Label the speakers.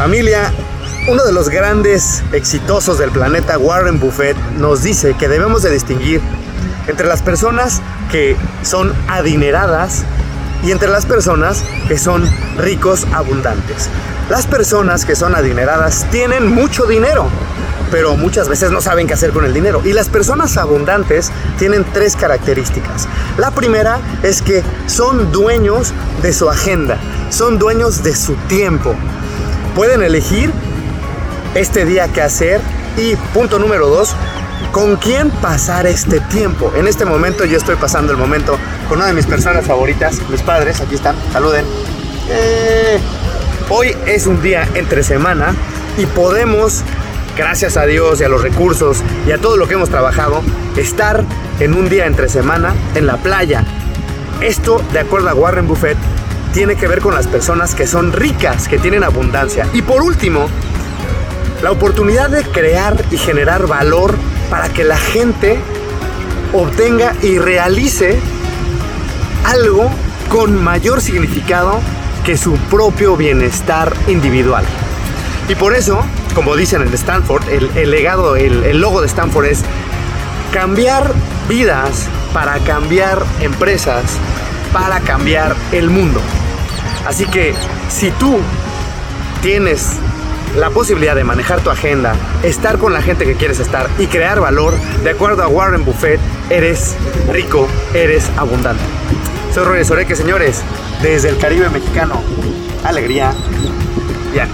Speaker 1: Familia, uno de los grandes exitosos del planeta, Warren Buffett, nos dice que debemos de distinguir entre las personas que son adineradas y entre las personas que son ricos abundantes. Las personas que son adineradas tienen mucho dinero, pero muchas veces no saben qué hacer con el dinero. Y las personas abundantes tienen tres características. La primera es que son dueños de su agenda, son dueños de su tiempo. Pueden elegir este día qué hacer y punto número dos, con quién pasar este tiempo. En este momento yo estoy pasando el momento con una de mis personas favoritas, mis padres, aquí están, saluden. Eh, hoy es un día entre semana y podemos, gracias a Dios y a los recursos y a todo lo que hemos trabajado, estar en un día entre semana en la playa. Esto, de acuerdo a Warren Buffett, tiene que ver con las personas que son ricas, que tienen abundancia. Y por último, la oportunidad de crear y generar valor para que la gente obtenga y realice algo con mayor significado que su propio bienestar individual. Y por eso, como dicen en Stanford, el, legado, el, el logo de Stanford es cambiar vidas para cambiar empresas, para cambiar el mundo. Así que si tú tienes la posibilidad de manejar tu agenda, estar con la gente que quieres estar y crear valor, de acuerdo a Warren Buffett, eres rico, eres abundante. Soy Roger Soreque, señores, desde el Caribe mexicano. Alegría. Ya.